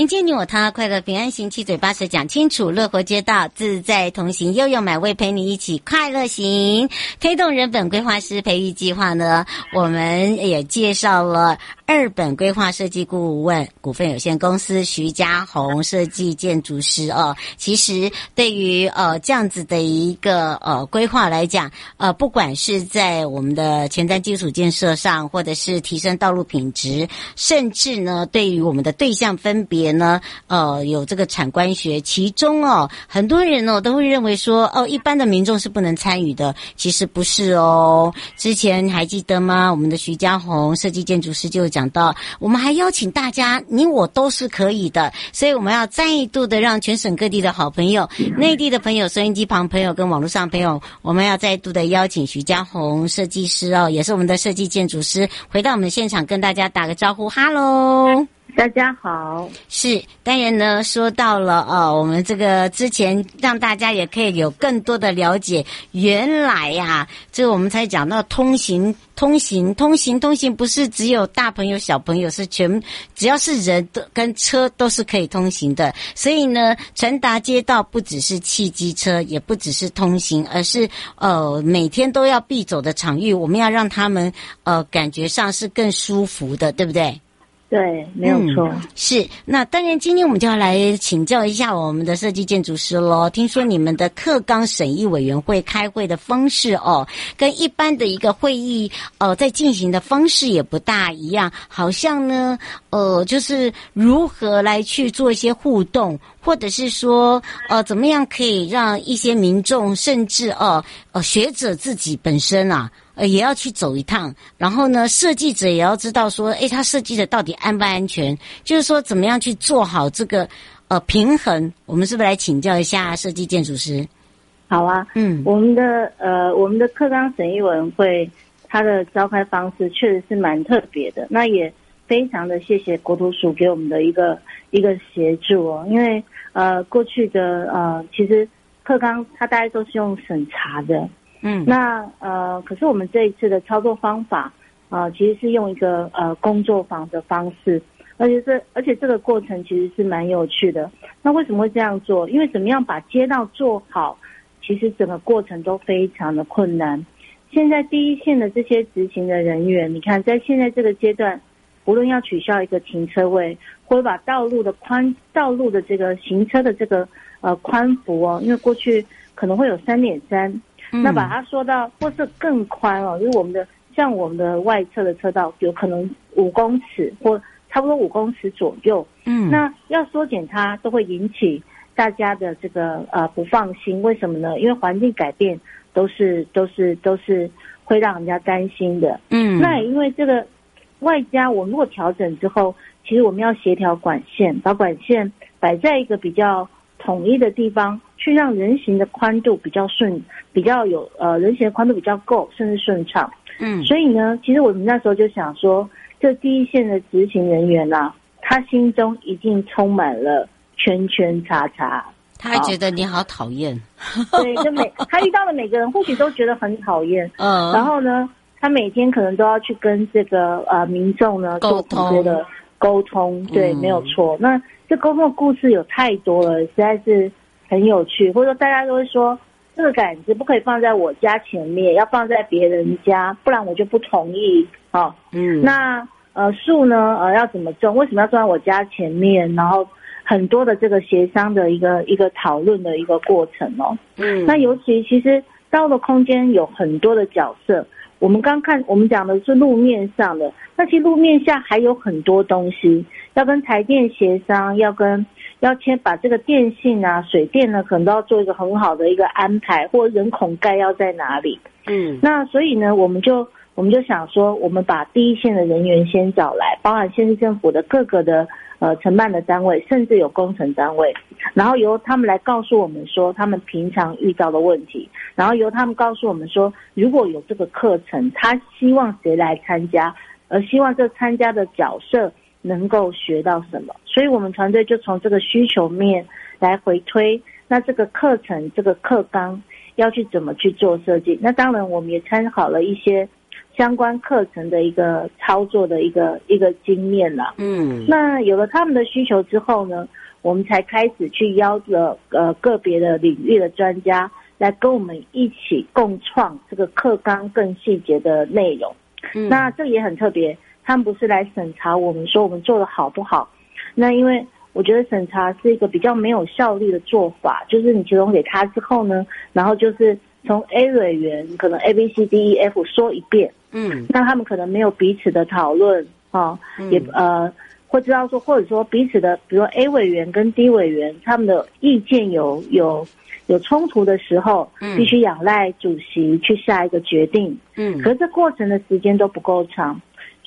迎接你我他，快乐平安行，七嘴八舌讲清楚，乐活街道自在同行，悠悠美味陪你一起快乐行，推动人本规划师培育计划呢，我们也介绍了。二本规划设计顾问股份有限公司徐家红设计建筑师哦，其实对于呃这样子的一个呃规划来讲，呃不管是在我们的前瞻基础建设上，或者是提升道路品质，甚至呢对于我们的对象分别呢，呃有这个产官学，其中哦很多人哦都会认为说哦一般的民众是不能参与的，其实不是哦。之前还记得吗？我们的徐家红设计建筑师就讲。到，我们还邀请大家，你我都是可以的，所以我们要再度的让全省各地的好朋友、内地的朋友、收音机旁朋友跟网络上朋友，我们要再度的邀请徐家红设计师哦，也是我们的设计建筑师，回到我们的现场跟大家打个招呼，哈喽。大家好，是当然呢，说到了哦，我们这个之前让大家也可以有更多的了解，原来呀、这个我们才讲到通行、通行、通行、通行，不是只有大朋友、小朋友，是全只要是人都跟车都是可以通行的。所以呢，传达街道不只是汽机车，也不只是通行，而是呃每天都要必走的场域，我们要让他们呃感觉上是更舒服的，对不对？对，没有错。是，那当然，今天我们就要来请教一下我们的设计建筑师喽。听说你们的课纲审议委员会开会的方式哦，跟一般的一个会议呃在进行的方式也不大一样，好像呢，呃，就是如何来去做一些互动，或者是说，呃，怎么样可以让一些民众，甚至哦，呃，学者自己本身啊。呃，也要去走一趟，然后呢，设计者也要知道说，诶，他设计的到底安不安全？就是说，怎么样去做好这个呃平衡？我们是不是来请教一下设计建筑师？好啊，嗯，我们的呃，我们的课纲审议委员会，它的召开方式确实是蛮特别的。那也非常的谢谢国土署给我们的一个一个协助哦，因为呃，过去的呃，其实课纲它大概都是用审查的。嗯，那呃，可是我们这一次的操作方法啊、其实是用一个呃工作坊的方式，而且这而且这个过程其实是蛮有趣的。那为什么会这样做？因为怎么样把街道做好，其实整个过程都非常的困难。现在第一线的这些执行的人员，你看在现在这个阶段，无论要取消一个停车位，或者把道路的宽道路的这个行车的这个呃宽幅哦，因为过去可能会有三点三。那把它缩到，或是更宽哦，因为我们的像我们的外侧的车道有可能五公尺或差不多五公尺左右，嗯，那要缩减它都会引起大家的这个呃不放心，为什么呢？因为环境改变都是都是都是会让人家担心的，嗯，那也因为这个外加我们如果调整之后，其实我们要协调管线，把管线摆在一个比较统一的地方。去让人行的宽度比较顺，比较有呃人行的宽度比较够，甚至顺畅。嗯，所以呢，其实我们那时候就想说，这第一线的执行人员啊，他心中一定充满了圈圈叉叉。他还觉得你好讨厌。对，就每 他遇到的每个人，或许都觉得很讨厌。嗯。然后呢，他每天可能都要去跟这个呃民众呢做很多的沟通。对，没有错。那这沟通的故事有太多了，实在是很有趣。或者说，大家都会说。这个杆子不可以放在我家前面，要放在别人家，不然我就不同意。好、哦，嗯，那呃树呢？呃要怎么种？为什么要种在我家前面？然后很多的这个协商的一个一个讨论的一个过程哦。嗯，那尤其其实道路空间有很多的角色。我们刚看我们讲的是路面上的，那其实路面下还有很多东西要跟台电协商，要跟。要先把这个电信啊、水电呢，可能都要做一个很好的一个安排，或人孔盖要在哪里。嗯，那所以呢，我们就我们就想说，我们把第一线的人员先找来，包含县市政府的各个的呃承办的单位，甚至有工程单位，然后由他们来告诉我们说他们平常遇到的问题，然后由他们告诉我们说，如果有这个课程，他希望谁来参加，而希望这参加的角色。能够学到什么？所以我们团队就从这个需求面来回推，那这个课程、这个课纲要去怎么去做设计？那当然，我们也参考了一些相关课程的一个操作的一个一个经验了。嗯，那有了他们的需求之后呢，我们才开始去邀着呃个别的领域的专家来跟我们一起共创这个课纲更细节的内容。嗯，那这也很特别。他们不是来审查我们说我们做的好不好？那因为我觉得审查是一个比较没有效率的做法，就是你提供给他之后呢，然后就是从 A 委员可能 A B C D E F 说一遍，嗯，那他们可能没有彼此的讨论啊，也呃会知道说或者说彼此的，比如说 A 委员跟 D 委员他们的意见有有有冲突的时候，必须仰赖主席去下一个决定，嗯，可是这过程的时间都不够长。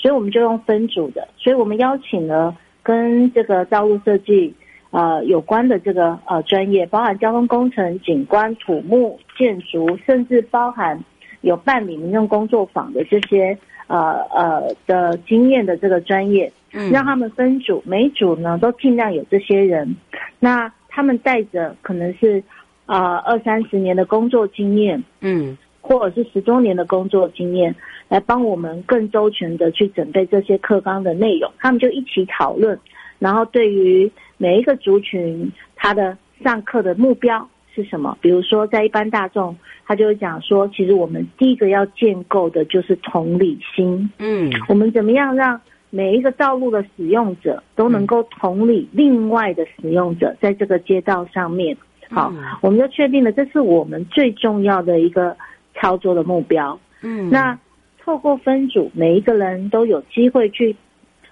所以我们就用分组的，所以我们邀请了跟这个道路设计呃有关的这个呃专业，包含交通工程、景观、土木、建筑，甚至包含有办理民用工作坊的这些呃呃的经验的这个专业，嗯，让他们分组，每组呢都尽量有这些人，那他们带着可能是啊、呃、二三十年的工作经验，嗯，或者是十多年的工作经验。来帮我们更周全的去准备这些课纲的内容，他们就一起讨论，然后对于每一个族群，他的上课的目标是什么？比如说在一般大众，他就会讲说，其实我们第一个要建构的就是同理心。嗯，我们怎么样让每一个道路的使用者都能够同理另外的使用者，在这个街道上面，好，我们就确定了这是我们最重要的一个操作的目标。嗯，那。透过分组，每一个人都有机会去，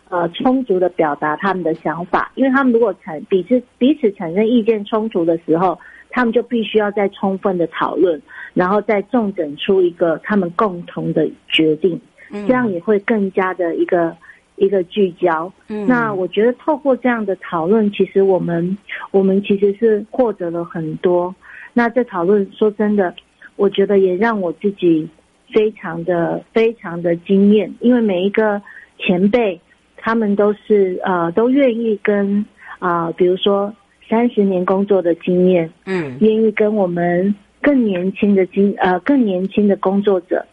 呃，充足的表达他们的想法。因为他们如果产彼此彼此产生意见冲突的时候，他们就必须要再充分的讨论，然后再重整出一个他们共同的决定。这样也会更加的一个一个聚焦。嗯，那我觉得透过这样的讨论，其实我们我们其实是获得了很多。那这讨论说真的，我觉得也让我自己。非常的非常的惊艳，因为每一个前辈，他们都是呃都愿意跟啊、呃，比如说三十年工作的经验，嗯，愿意跟我们更年轻的经呃更年轻的工作者，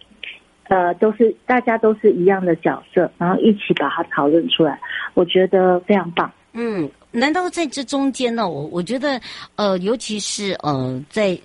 呃，都是大家都是一样的角色，然后一起把它讨论出来，我觉得非常棒。嗯，难道在这中间呢？我我觉得呃，尤其是呃在。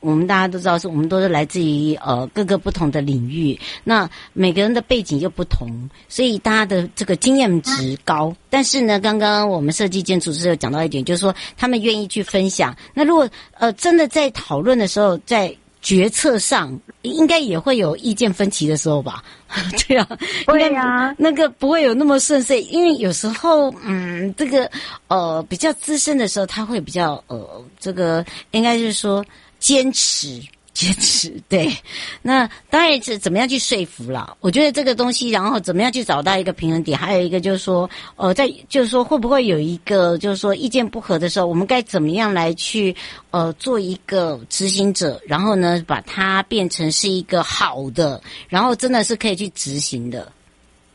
我们大家都知道，是我们都是来自于呃各个不同的领域，那每个人的背景又不同，所以大家的这个经验值高。但是呢，刚刚我们设计建筑师有讲到一点，就是说他们愿意去分享。那如果呃真的在讨论的时候，在决策上，应该也会有意见分歧的时候吧？对啊，对啊，那个不会有那么顺遂，因为有时候嗯，这个呃比较资深的时候，他会比较呃这个应该是说。坚持，坚持，对。那当然是怎么样去说服了？我觉得这个东西，然后怎么样去找到一个平衡点？还有一个就是说，呃，在就是说，会不会有一个就是说意见不合的时候，我们该怎么样来去呃做一个执行者？然后呢，把它变成是一个好的，然后真的是可以去执行的。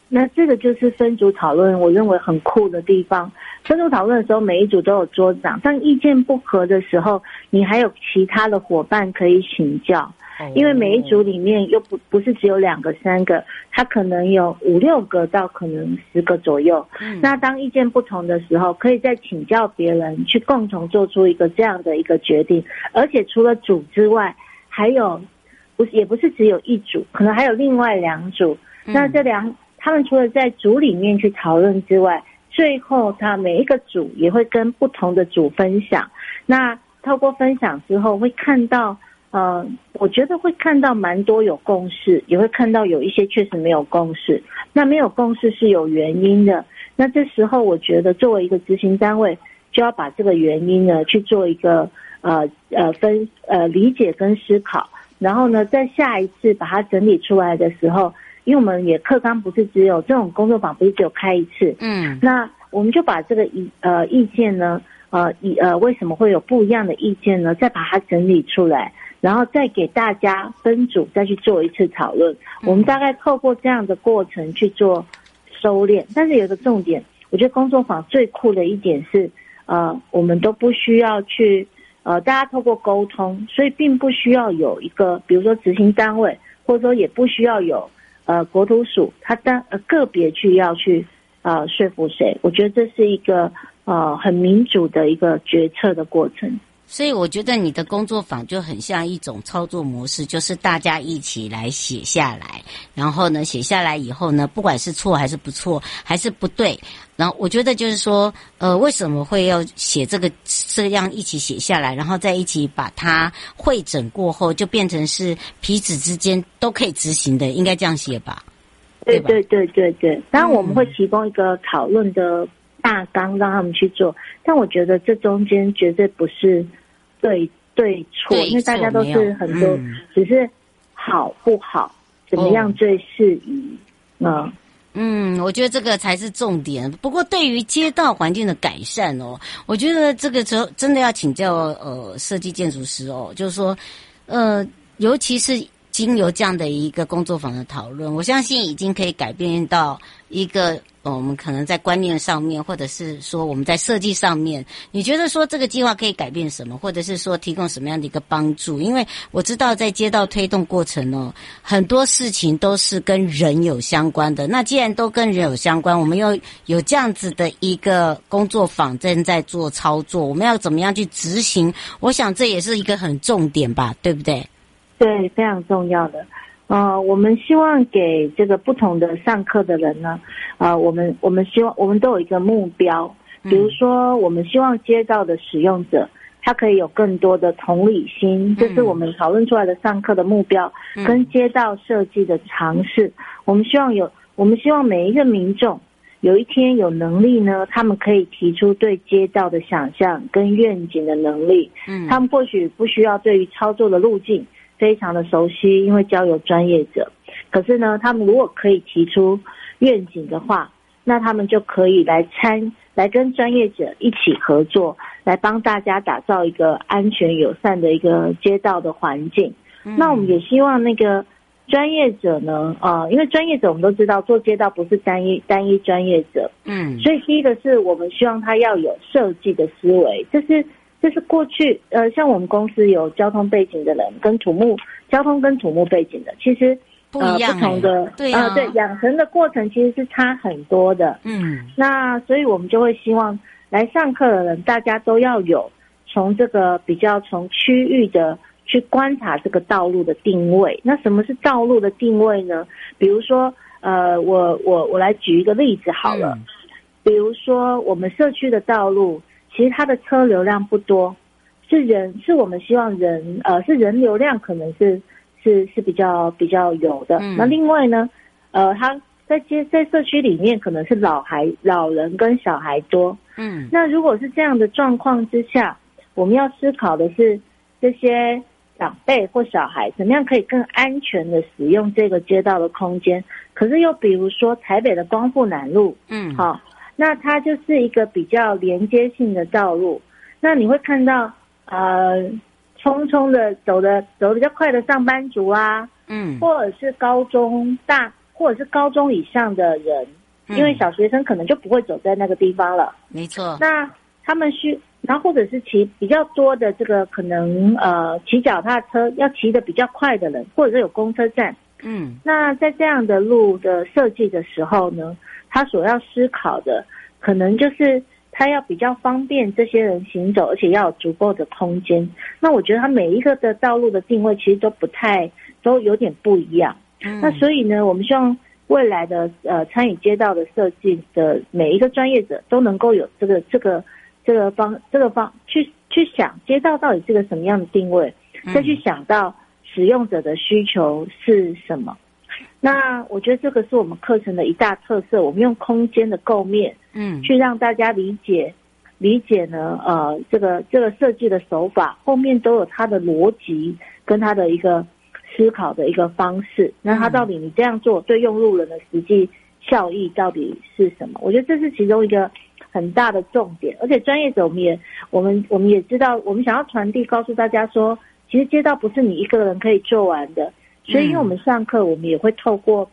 那这个就是分组讨论，我认为很酷的地方。分组讨论的时候，每一组都有桌长，但意见不合的时候，你还有其他的伙伴可以请教。因为每一组里面又不不是只有两个、三个，他可能有五六个到可能十个左右。那当意见不同的时候，可以再请教别人，去共同做出一个这样的一个决定。而且除了组之外，还有不是也不是只有一组，可能还有另外两组。那这两他们除了在组里面去讨论之外，最后他每一个组也会跟不同的组分享。那透过分享之后，会看到。呃，我觉得会看到蛮多有共识，也会看到有一些确实没有共识。那没有共识是有原因的。那这时候，我觉得作为一个执行单位，就要把这个原因呢去做一个呃呃分呃理解跟思考。然后呢，在下一次把它整理出来的时候，因为我们也课纲不是只有这种工作坊，不是只有开一次。嗯。那我们就把这个意呃意见呢，呃以呃为什么会有不一样的意见呢？再把它整理出来。然后再给大家分组，再去做一次讨论。我们大概透过这样的过程去做收敛。但是有个重点，我觉得工作坊最酷的一点是，呃，我们都不需要去，呃，大家透过沟通，所以并不需要有一个，比如说执行单位，或者说也不需要有，呃，国土署，他单呃个别去要去，呃，说服谁。我觉得这是一个，呃，很民主的一个决策的过程。所以我觉得你的工作坊就很像一种操作模式，就是大家一起来写下来，然后呢，写下来以后呢，不管是错还是不错，还是不对，然后我觉得就是说，呃，为什么会要写这个这样一起写下来，然后再一起把它会诊过后，就变成是彼此之间都可以执行的，应该这样写吧？对对对对对，当然我们会提供一个讨论的。大纲让他们去做，但我觉得这中间绝对不是对对错，因为大家都是很多，嗯、只是好不好，怎么样最适宜呢？嗯，我觉得这个才是重点。不过对于街道环境的改善哦，我觉得这个时候真的要请教呃设计建筑师哦，就是说呃，尤其是经由这样的一个工作坊的讨论，我相信已经可以改变到一个。我们可能在观念上面，或者是说我们在设计上面，你觉得说这个计划可以改变什么，或者是说提供什么样的一个帮助？因为我知道在街道推动过程哦，很多事情都是跟人有相关的。那既然都跟人有相关，我们又有这样子的一个工作坊正在做操作，我们要怎么样去执行？我想这也是一个很重点吧，对不对？对，非常重要的。呃，我们希望给这个不同的上课的人呢，呃，我们我们希望我们都有一个目标，比如说我们希望街道的使用者他可以有更多的同理心，这是我们讨论出来的上课的目标，跟街道设计的尝试。我们希望有，我们希望每一个民众有一天有能力呢，他们可以提出对街道的想象跟愿景的能力。嗯，他们或许不需要对于操作的路径。非常的熟悉，因为交由专业者。可是呢，他们如果可以提出愿景的话，那他们就可以来参，来跟专业者一起合作，来帮大家打造一个安全友善的一个街道的环境。嗯。那我们也希望那个专业者呢，呃，因为专业者我们都知道，做街道不是单一单一专业者，嗯，所以第一个是我们希望他要有设计的思维，这是。就是过去，呃，像我们公司有交通背景的人，跟土木交通跟土木背景的，其实不一样，呃，不同的，对啊，呃，对，养成的过程其实是差很多的。嗯，那所以我们就会希望来上课的人，大家都要有从这个比较从区域的去观察这个道路的定位。那什么是道路的定位呢？比如说，呃，我我我来举一个例子好了，嗯，比如说我们社区的道路。其实它的车流量不多，是人是我们希望人呃是人流量可能是是是比较比较有的。嗯。那另外呢，呃，它在街在社区里面可能是老孩老人跟小孩多。嗯。那如果是这样的状况之下，我们要思考的是这些长辈或小孩怎么样可以更安全的使用这个街道的空间。可是又比如说台北的光复南路，嗯，好。那它就是一个比较连接性的道路，那你会看到，呃，匆匆的走的走的比较快的上班族啊，嗯，或者是高中大或者是高中以上的人，因为小学生可能就不会走在那个地方了。没错。那他们需，然后或者是骑比较多的这个可能呃骑脚踏车要骑的比较快的人，或者是有公车站。嗯。那在这样的路的设计的时候呢，他所要思考的可能就是。他要比较方便这些人行走，而且要有足够的空间。那我觉得他每一个的道路的定位其实都不太，都有点不一样。嗯。那所以呢，我们希望未来的呃参与街道的设计的每一个专业者都能够有这个这个这个方这个方去去想街道到底是个什么样的定位，再去想到使用者的需求是什么。那我觉得这个是我们课程的一大特色，我们用空间的构面，嗯，去让大家理解，理解呢，呃，这个这个设计的手法后面都有它的逻辑跟它的一个思考的一个方式。那它到底你这样做对用路人的实际效益到底是什么？我觉得这是其中一个很大的重点。而且专业者我们也我们我们也知道，我们想要传递告诉大家说，其实街道不是你一个人可以做完的。所以，因为我们上课，我们也会透过，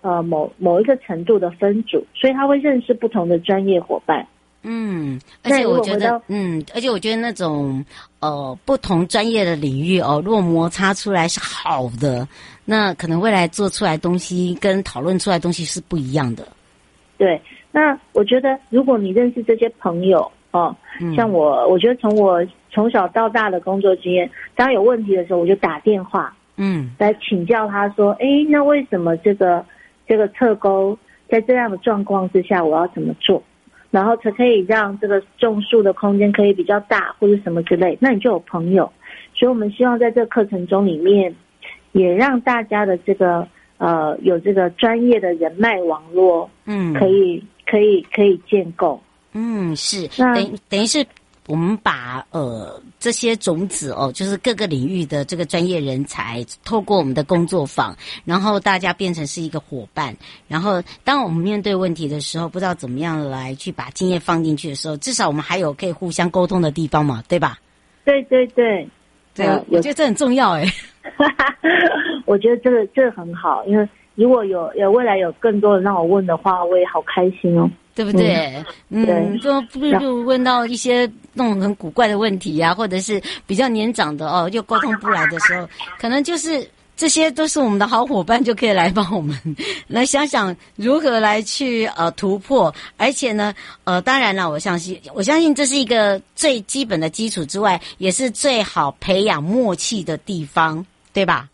呃，某某一个程度的分组，所以他会认识不同的专业伙伴。嗯，而且我觉得，嗯，而且我觉得那种呃不同专业的领域哦，如果摩擦出来是好的，那可能未来做出来东西跟讨论出来东西是不一样的。对，那我觉得如果你认识这些朋友哦，嗯，像我，我觉得从我从小到大的工作经验，当有问题的时候，我就打电话。嗯，来请教他说，哎，那为什么这个这个侧沟在这样的状况之下，我要怎么做，然后才可以让这个种树的空间可以比较大，或者什么之类，那你就有朋友。所以我们希望在这个课程中里面，也让大家的这个呃有这个专业的人脉网络，嗯，可以可以可以建构，嗯，是，等等于是。我们把呃这些种子哦，就是各个领域的这个专业人才，透过我们的工作坊，然后大家变成是一个伙伴。然后当我们面对问题的时候，不知道怎么样来去把经验放进去的时候，至少我们还有可以互相沟通的地方嘛，对吧？对对对，对，我觉得这很重要哎。我觉得这个这个很好，因为如果有有未来有更多人让我问的话，我也好开心哦。对不对？嗯，就不如就问到一些那种很古怪的问题呀、啊，或者是比较年长的哦，又沟通不来的时候，可能就是这些都是我们的好伙伴，就可以来帮我们来想想如何来去呃突破。而且呢，呃，当然了，我相信，我相信这是一个最基本的基础之外，也是最好培养默契的地方，对吧？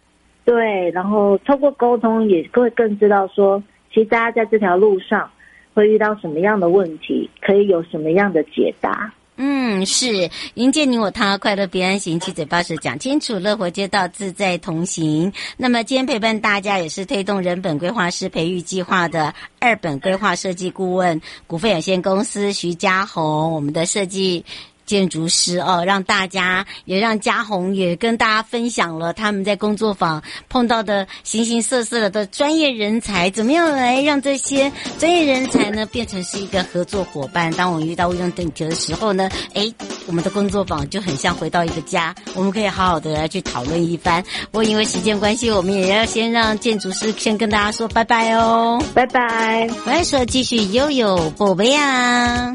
对，然后透过沟通，也会更知道说，其实大家在这条路上。会遇到什么样的问题？可以有什么样的解答？嗯，是迎接你我他，快乐平安行，七嘴八舌讲清楚，乐活街道自在同行。那么今天陪伴大家也是推动人本规划师培育计划的二本规划设计顾问股份有限公司徐家红，我们的设计。建筑师哦，让大家也让嘉宏也跟大家分享了他们在工作坊碰到的形形色色的专业人才，怎么样来让这些专业人才呢变成是一个合作伙伴？当我们遇到问题的时候呢，哎，我们的工作坊就很像回到一个家，我们可以好好的来去讨论一番。不过因为时间关系，我们也要先让建筑师先跟大家说拜拜哦，拜拜。我来说继续悠悠宝贝啊。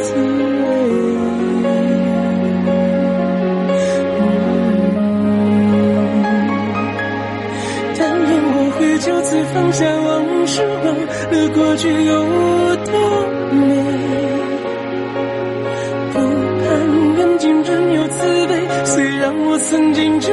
就此放下往事，忘了过去有多美。不盼缘尽仍有慈悲，虽然我曾经这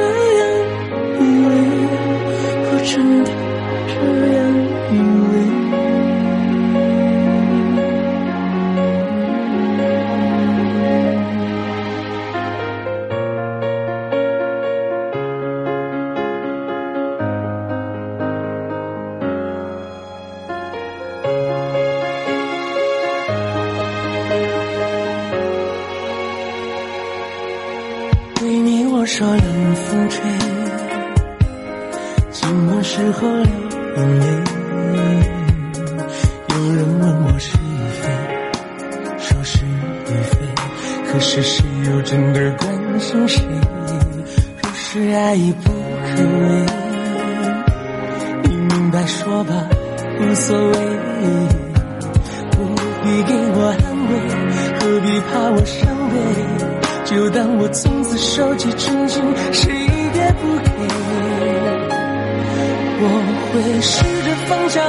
我从此收起真情，谁也不给。我会试着放下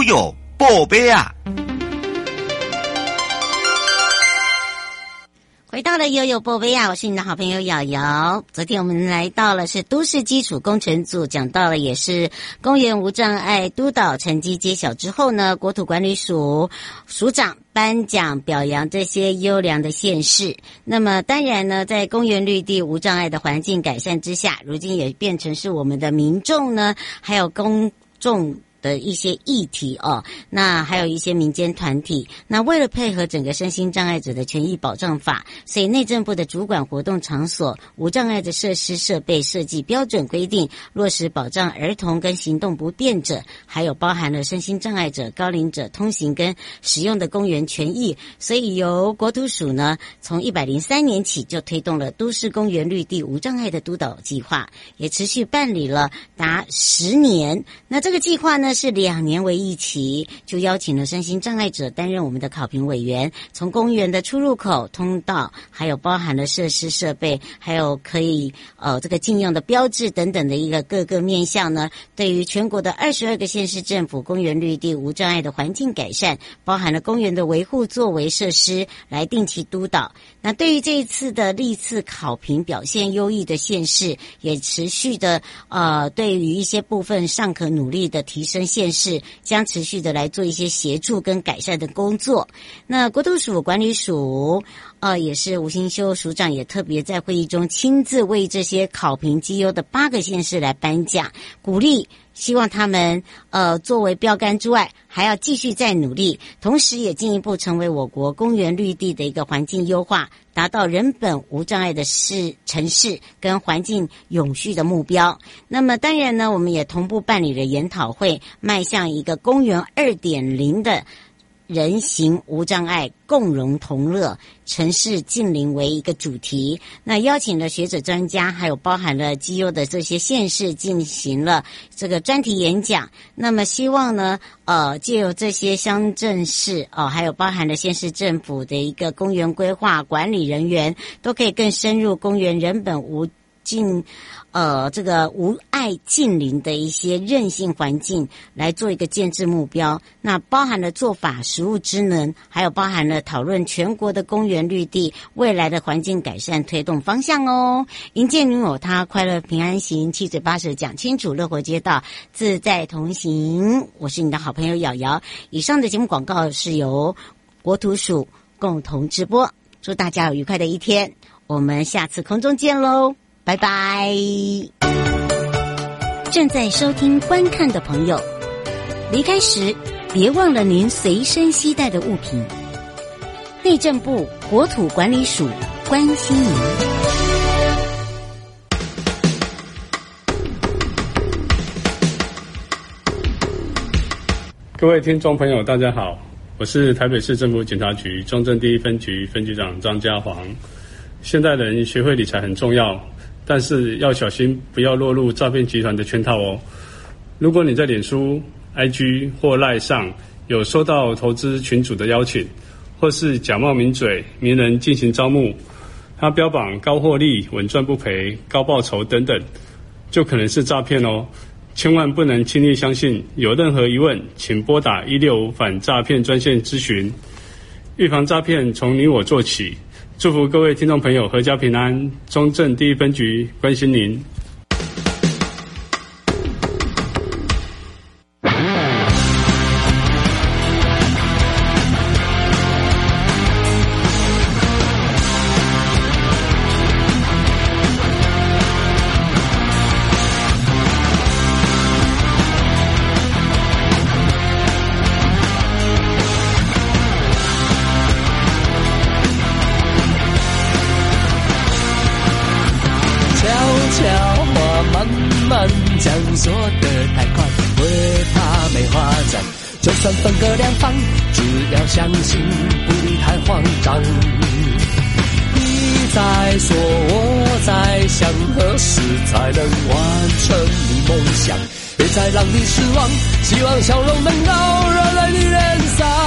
悠悠，宝贝啊！回到了悠悠宝贝啊，我是你的好朋友瑶瑶。昨天我们来到了是都市基础工程组，讲到了也是公园无障碍督导成绩揭晓之后呢，国土管理署署长颁奖表扬这些优良的县市。那么当然呢，在公园绿地无障碍的环境改善之下，如今也变成是我们的民众呢，还有公众。的一些议题哦，那还有一些民间团体，那为了配合整个身心障碍者的权益保障法，所以内政部的主管活动场所无障碍的设施设备设计标准规定，落实保障儿童跟行动不便者，还有包含了身心障碍者、高龄者通行跟使用的公园权益，所以由国土署呢，从一百零三年起就推动了都市公园绿地无障碍的督导计划，也持续办理了达十年。那这个计划呢，是两年为一期，就邀请了身心障碍者担任我们的考评委员，从公园的出入口、通道，还有包含了设施设备，还有可以呃这个禁用的标志等等的一个各个面向呢，对于全国的二十二个县市政府公园绿地无障碍的环境改善，包含了公园的维护作为设施来定期督导。那对于这一次的历次考评表现优异的县市，也持续的呃，对于一些部分尚可努力的提升县市，将持续的来做一些协助跟改善的工作。那国土署管理署呃，也是吴新修署长也特别在会议中亲自为这些考评绩优的八个县市来颁奖，鼓励。希望他们呃作为标杆之外，还要继续再努力，同时也进一步成为我国公园绿地的一个环境优化，达到人本无障碍的市城市跟环境永续的目标。那么当然呢，我们也同步办理了研讨会，迈向一个公园二点零的。人行无障碍，共融同乐，城市近邻为一个主题。那邀请了学者专家，还有包含了绩优的这些县市，进行了这个专题演讲。那么希望呢，呃，借由这些乡镇市哦，还有包含了县市政府的一个公园规划管理人员，都可以更深入公园人本无近。呃，这个无碍近邻的一些韧性环境来做一个建制目标，那包含了做法食物职能，还有包含了讨论全国的公园绿地未来的环境改善推动方向哦。迎接你我他，快乐平安行，七嘴八舌讲清楚，乐活街道自在同行。我是你的好朋友瑶瑶。以上的节目广告是由国土署共同直播，祝大家有愉快的一天，我们下次空中见喽。拜拜！正在收听、观看的朋友，离开时别忘了您随身携带的物品。内政部国土管理署关心您。各位听众朋友，大家好，我是台北市政府警察局中正第一分局分局长张家煌。现代人学会理财很重要。但是要小心，不要落入诈骗集团的圈套哦。如果你在脸书、IG 或 LINE 上有收到投资群主的邀请，或是假冒名嘴、名人进行招募，他标榜高获利、稳赚不赔、高报酬等等，就可能是诈骗哦。千万不能轻易相信。有任何疑问，请拨打一六五反诈骗专线咨询。预防诈骗，从你我做起。祝福各位听众朋友阖家平安，中正第一分局关心您。你失望希望笑容能够惹来女人撒